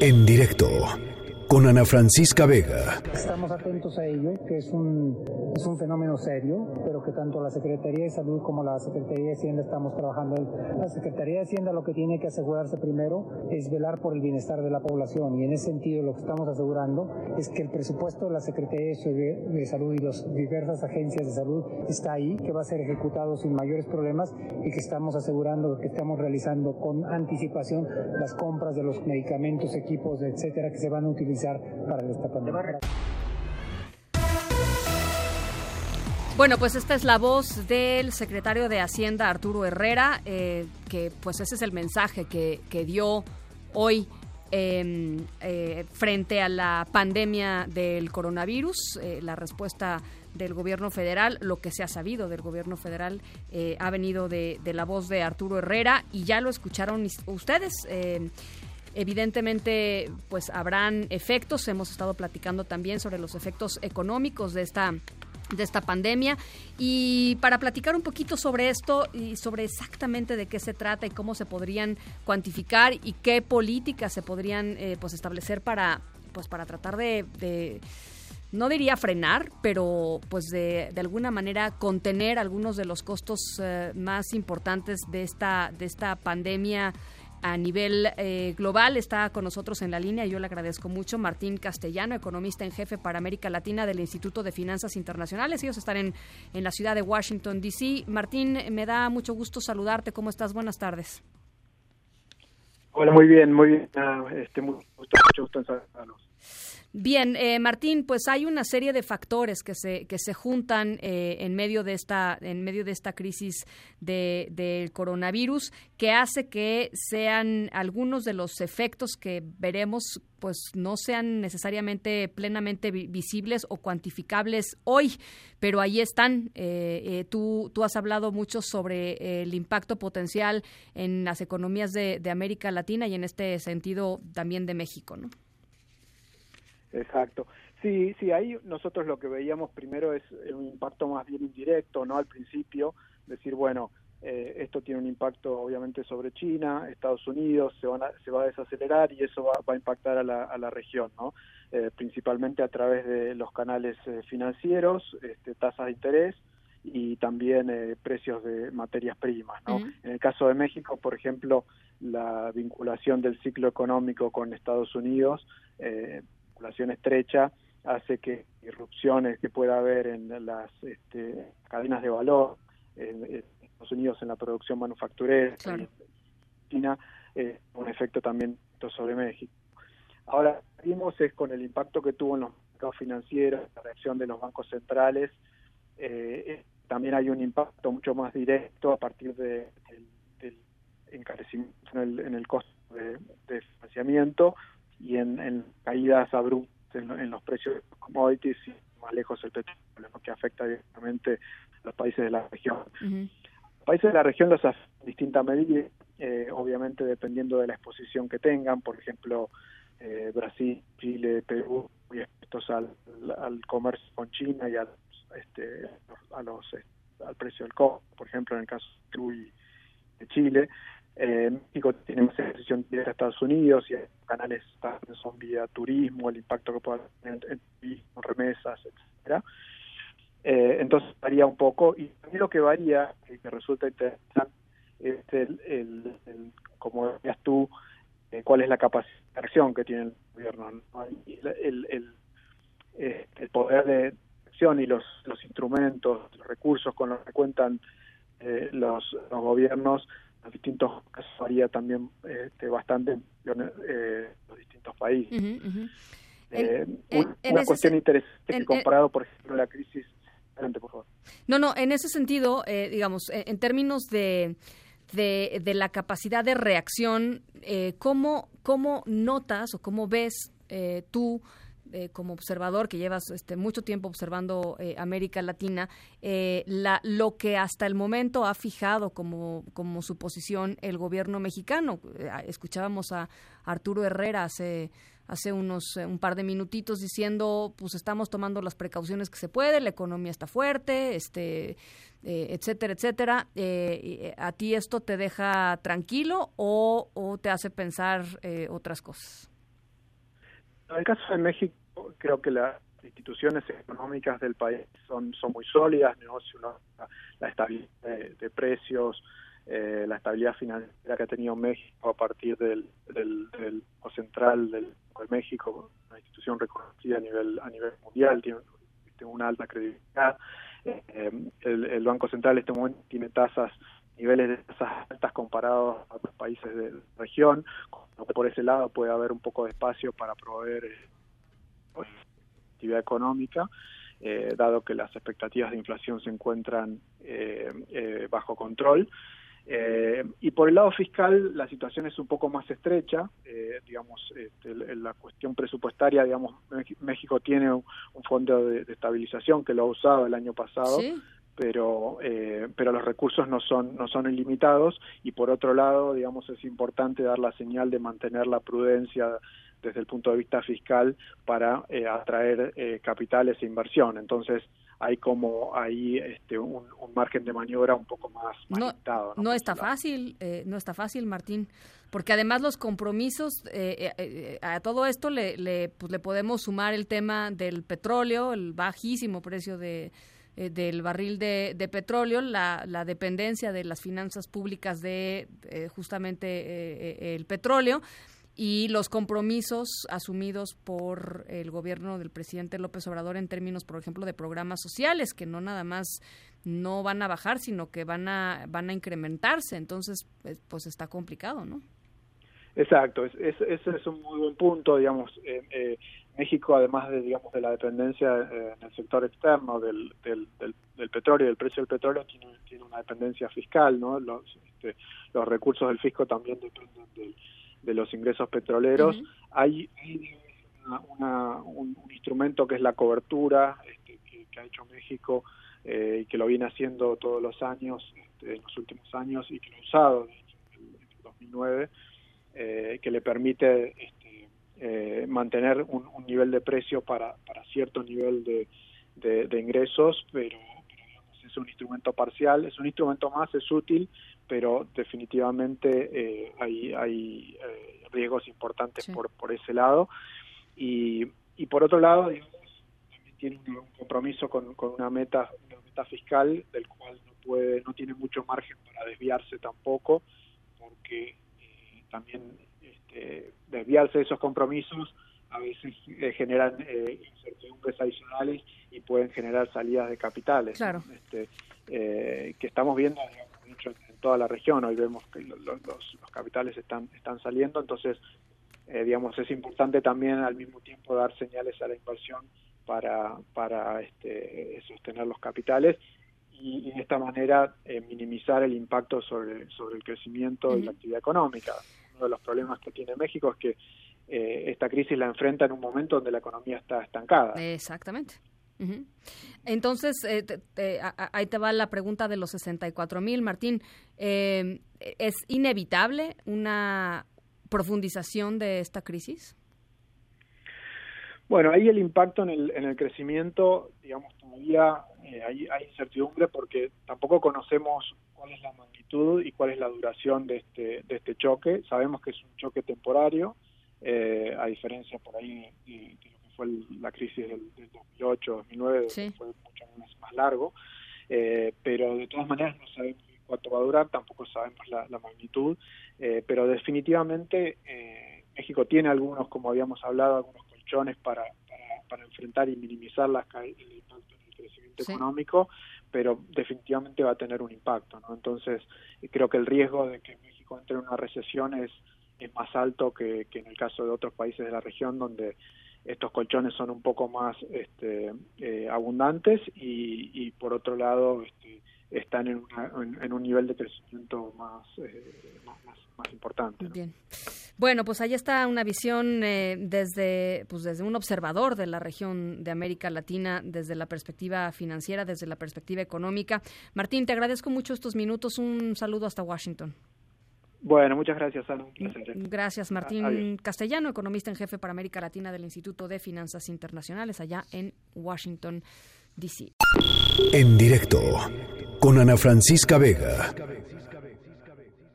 En directo con Ana Francisca Vega. Estamos atentos a ello, que es un, es un fenómeno serio, pero que tanto la Secretaría de Salud como la Secretaría de Hacienda estamos trabajando. La Secretaría de Hacienda lo que tiene que asegurarse primero es velar por el bienestar de la población y en ese sentido lo que estamos asegurando es que el presupuesto de la Secretaría de Salud y las diversas agencias de salud está ahí, que va a ser ejecutado sin mayores problemas y que estamos asegurando que estamos realizando con anticipación las compras de los medicamentos, equipos, etcétera, que se van a utilizar para esta pandemia. Bueno, pues esta es la voz del secretario de Hacienda, Arturo Herrera, eh, que pues ese es el mensaje que, dio hoy em, eh, frente a la pandemia del coronavirus, eh, la respuesta del gobierno federal, lo que se ha sabido del gobierno federal ha venido de, de, la voz de Arturo Herrera y ya lo escucharon ustedes. Evidentemente, pues habrán efectos. Hemos estado platicando también sobre los efectos económicos de esta de esta pandemia y para platicar un poquito sobre esto y sobre exactamente de qué se trata y cómo se podrían cuantificar y qué políticas se podrían eh, pues establecer para pues para tratar de, no diría frenar, pero pues de, de, alguna manera contener algunos de los costos eh, más importantes de esta de esta pandemia a nivel eh, global. Está con nosotros en la línea, yo le agradezco mucho, Martín Castellano, economista en jefe para América Latina del Instituto de Finanzas Internacionales. Ellos están en, en la ciudad de Washington, D.C. Martín, me da mucho gusto saludarte. ¿Cómo estás? Buenas tardes. Hola, muy bien, muy bien. Ah, este, mucho gusto, mucho gusto en saludarlos. Bien, eh, Martín, pues hay una serie de factores que se que se juntan eh, en medio de esta en medio de esta crisis del de, coronavirus que hace que sean algunos de los efectos que veremos pues no sean necesariamente plenamente visibles o cuantificables hoy, pero ahí están. Eh, tú, tú has hablado mucho sobre el impacto potencial en las economías de, de América Latina y en este sentido también de México, ¿no? Exacto. Sí, sí, ahí nosotros lo que veíamos primero es un impacto más bien indirecto, ¿no? Al principio, decir, bueno, eh, esto tiene un impacto obviamente sobre China, Estados Unidos, se, van se va a desacelerar y eso va, a impactar a la, a la región, ¿no? Eh, principalmente a través de los canales eh, financieros, este, tasas de interés y también precios de materias primas, ¿no? En el caso de México, por ejemplo, la vinculación del ciclo económico con Estados Unidos estrecha hace que irrupciones que pueda haber en las este, cadenas de valor en, Estados Unidos en la producción manufacturera en China eh, un efecto también sobre México. Ahora vimos es con el impacto que tuvo en los mercados financieros la reacción de los bancos centrales eh, eh, también hay un impacto mucho más directo a partir de, del, encarecimiento en el, costo de financiamiento y en, caídas abruptas en, los precios de commodities y más lejos el petróleo, que afecta directamente a los países de la región. Los países de la región los afectan en distintas medidas, eh, obviamente dependiendo de la exposición que tengan, por ejemplo, eh, Brasil, Chile, Perú, muy expuestos al, al comercio con China y al, este, a los, al precio del cobre, por ejemplo, en el caso de Perú y de Chile. Eh, México tiene más exposición directa a Estados Unidos y canales son vía turismo, el impacto que pueda tener en, turismo, remesas, etcétera. Eh, entonces varía un poco y mí lo que varía, que, que resulta interesante, es el, como decías tú, eh, cuál es la capacidad de acción que tiene el gobierno. El, el, eh, el, poder de acción y los, instrumentos, los recursos con los que cuentan los, los gobiernos los distintos casos varía también este, bastante en eh, los distintos países. Eh, una cuestión interesante que comparado, por ejemplo, la crisis... Adelante, por favor. No, no, en ese sentido, eh, digamos, en términos de, de, de, la capacidad de reacción, eh, ¿cómo, ¿cómo notas o cómo ves eh, tú eh, como observador que llevas este, mucho tiempo observando eh, América Latina, eh, la, lo que hasta el momento ha fijado como, como su posición el gobierno mexicano. escuchábamos a Arturo Herrera hace hace unos un par de minutitos diciendo pues estamos tomando las precauciones que se puede la economía está fuerte este etcétera etcétera a ti esto te deja tranquilo o, te hace pensar otras cosas En el caso de México, creo que las instituciones económicas del país son, son muy sólidas, negocio, la, estabilidad de, precios, eh, la estabilidad financiera que ha tenido México a partir del, del, del Central del, de México, una institución reconocida a nivel a nivel mundial, tiene, una alta credibilidad. Eh, el, el, Banco Central en este momento tiene tasas niveles de tasas altas comparados a otros países de la región, por ese lado puede haber un poco de espacio para proveer eh, actividad económica, eh, dado que las expectativas de inflación se encuentran eh, eh bajo control. Eh, y por el lado fiscal la situación es un poco más estrecha, digamos, este, la cuestión presupuestaria, digamos, México tiene un, fondo de, de, estabilización que lo ha usado el año pasado, ¿Sí? pero eh, pero los recursos no son no son ilimitados y por otro lado digamos es importante dar la señal de mantener la prudencia desde el punto de vista fiscal para eh, atraer eh, capitales e inversión. Entonces hay como ahí este, un, margen de maniobra un poco más, no, limitado, no, está fácil no está fácil Martín porque además los compromisos a todo esto le, le, pues le podemos sumar el tema del petróleo el bajísimo precio de eh, del barril de, petróleo, la, la, dependencia de las finanzas públicas de eh, justamente eh, el petróleo y los compromisos asumidos por el gobierno del presidente López Obrador en términos, por ejemplo, de programas sociales que no nada más no van a bajar, sino que van a van a incrementarse. Entonces, pues está complicado, ¿no? Exacto, ese es, un muy buen punto, digamos. Eh, México, además de, digamos, de la dependencia eh, en el sector externo del, del, del, petróleo y del precio del petróleo, tiene, tiene una dependencia fiscal, ¿no? Los, este, los recursos del fisco también dependen de los ingresos petroleros. Hay, una, un, instrumento que es la cobertura este, que, ha hecho México eh, y que lo viene haciendo todos los años, este, en los últimos años, y que lo ha usado en el 2009, eh, que le permite este, eh, mantener un, nivel de precio para, para cierto nivel de, de, ingresos, pero, es un instrumento parcial, es un instrumento más, es útil, pero definitivamente eh, hay, hay eh, riesgos importantes por, por ese lado. Y, y por otro lado, digamos, también tiene un, compromiso con, con una, meta, una meta fiscal del cual no, puede, no tiene mucho margen para desviarse tampoco, porque también eh, desviarse de esos compromisos a veces eh, generan eh, incertidumbres adicionales y pueden generar salidas de capitales. Este, eh, que estamos viendo digamos, en toda la región. Hoy vemos que los, los, capitales están, están saliendo, entonces, digamos, es importante también al mismo tiempo dar señales a la inversión para, para este, sostener los capitales y, de esta manera minimizar el impacto sobre, sobre el crecimiento y la actividad económica uno de los problemas que tiene México es que eh, esta crisis la enfrenta en un momento donde la economía está estancada. Exactamente. Entonces, eh, ahí te va la pregunta de los 64 mil, Martín. Eh, ¿Es inevitable una profundización de esta crisis? Bueno, ahí el impacto en el, en el crecimiento, digamos, todavía hay, hay incertidumbre porque tampoco conocemos cuál es la magnitud y cuál es la duración de este, de este choque. Sabemos que es un choque temporario, eh, a diferencia por ahí de, lo que fue la crisis del, 2008-2009, fue mucho más, largo, eh, pero de todas maneras no sabemos cuánto va a durar, tampoco sabemos la, magnitud, eh, pero definitivamente México tiene algunos, como habíamos hablado, algunos colchones para, para, enfrentar y minimizar las el impacto en el crecimiento económico, pero definitivamente va a tener un impacto, ¿no? Entonces, creo que el riesgo de que México entre en una recesión es, es más alto que, en el caso de otros países de la región donde estos colchones son un poco más este, eh, abundantes y, por otro lado este, están en, en, un nivel de crecimiento más, eh, más, importante. Bien. Bueno, pues ahí está una visión eh, desde, pues desde un observador de la región de América Latina, desde la perspectiva financiera, desde la perspectiva económica. Martín, te agradezco mucho estos minutos. Un saludo hasta Washington. Bueno, muchas gracias, Ana. Gracias, Martín Castellano, economista en jefe para América Latina del Instituto de Finanzas Internacionales, allá en Washington, D.C. En directo, con Ana Francisca Vega.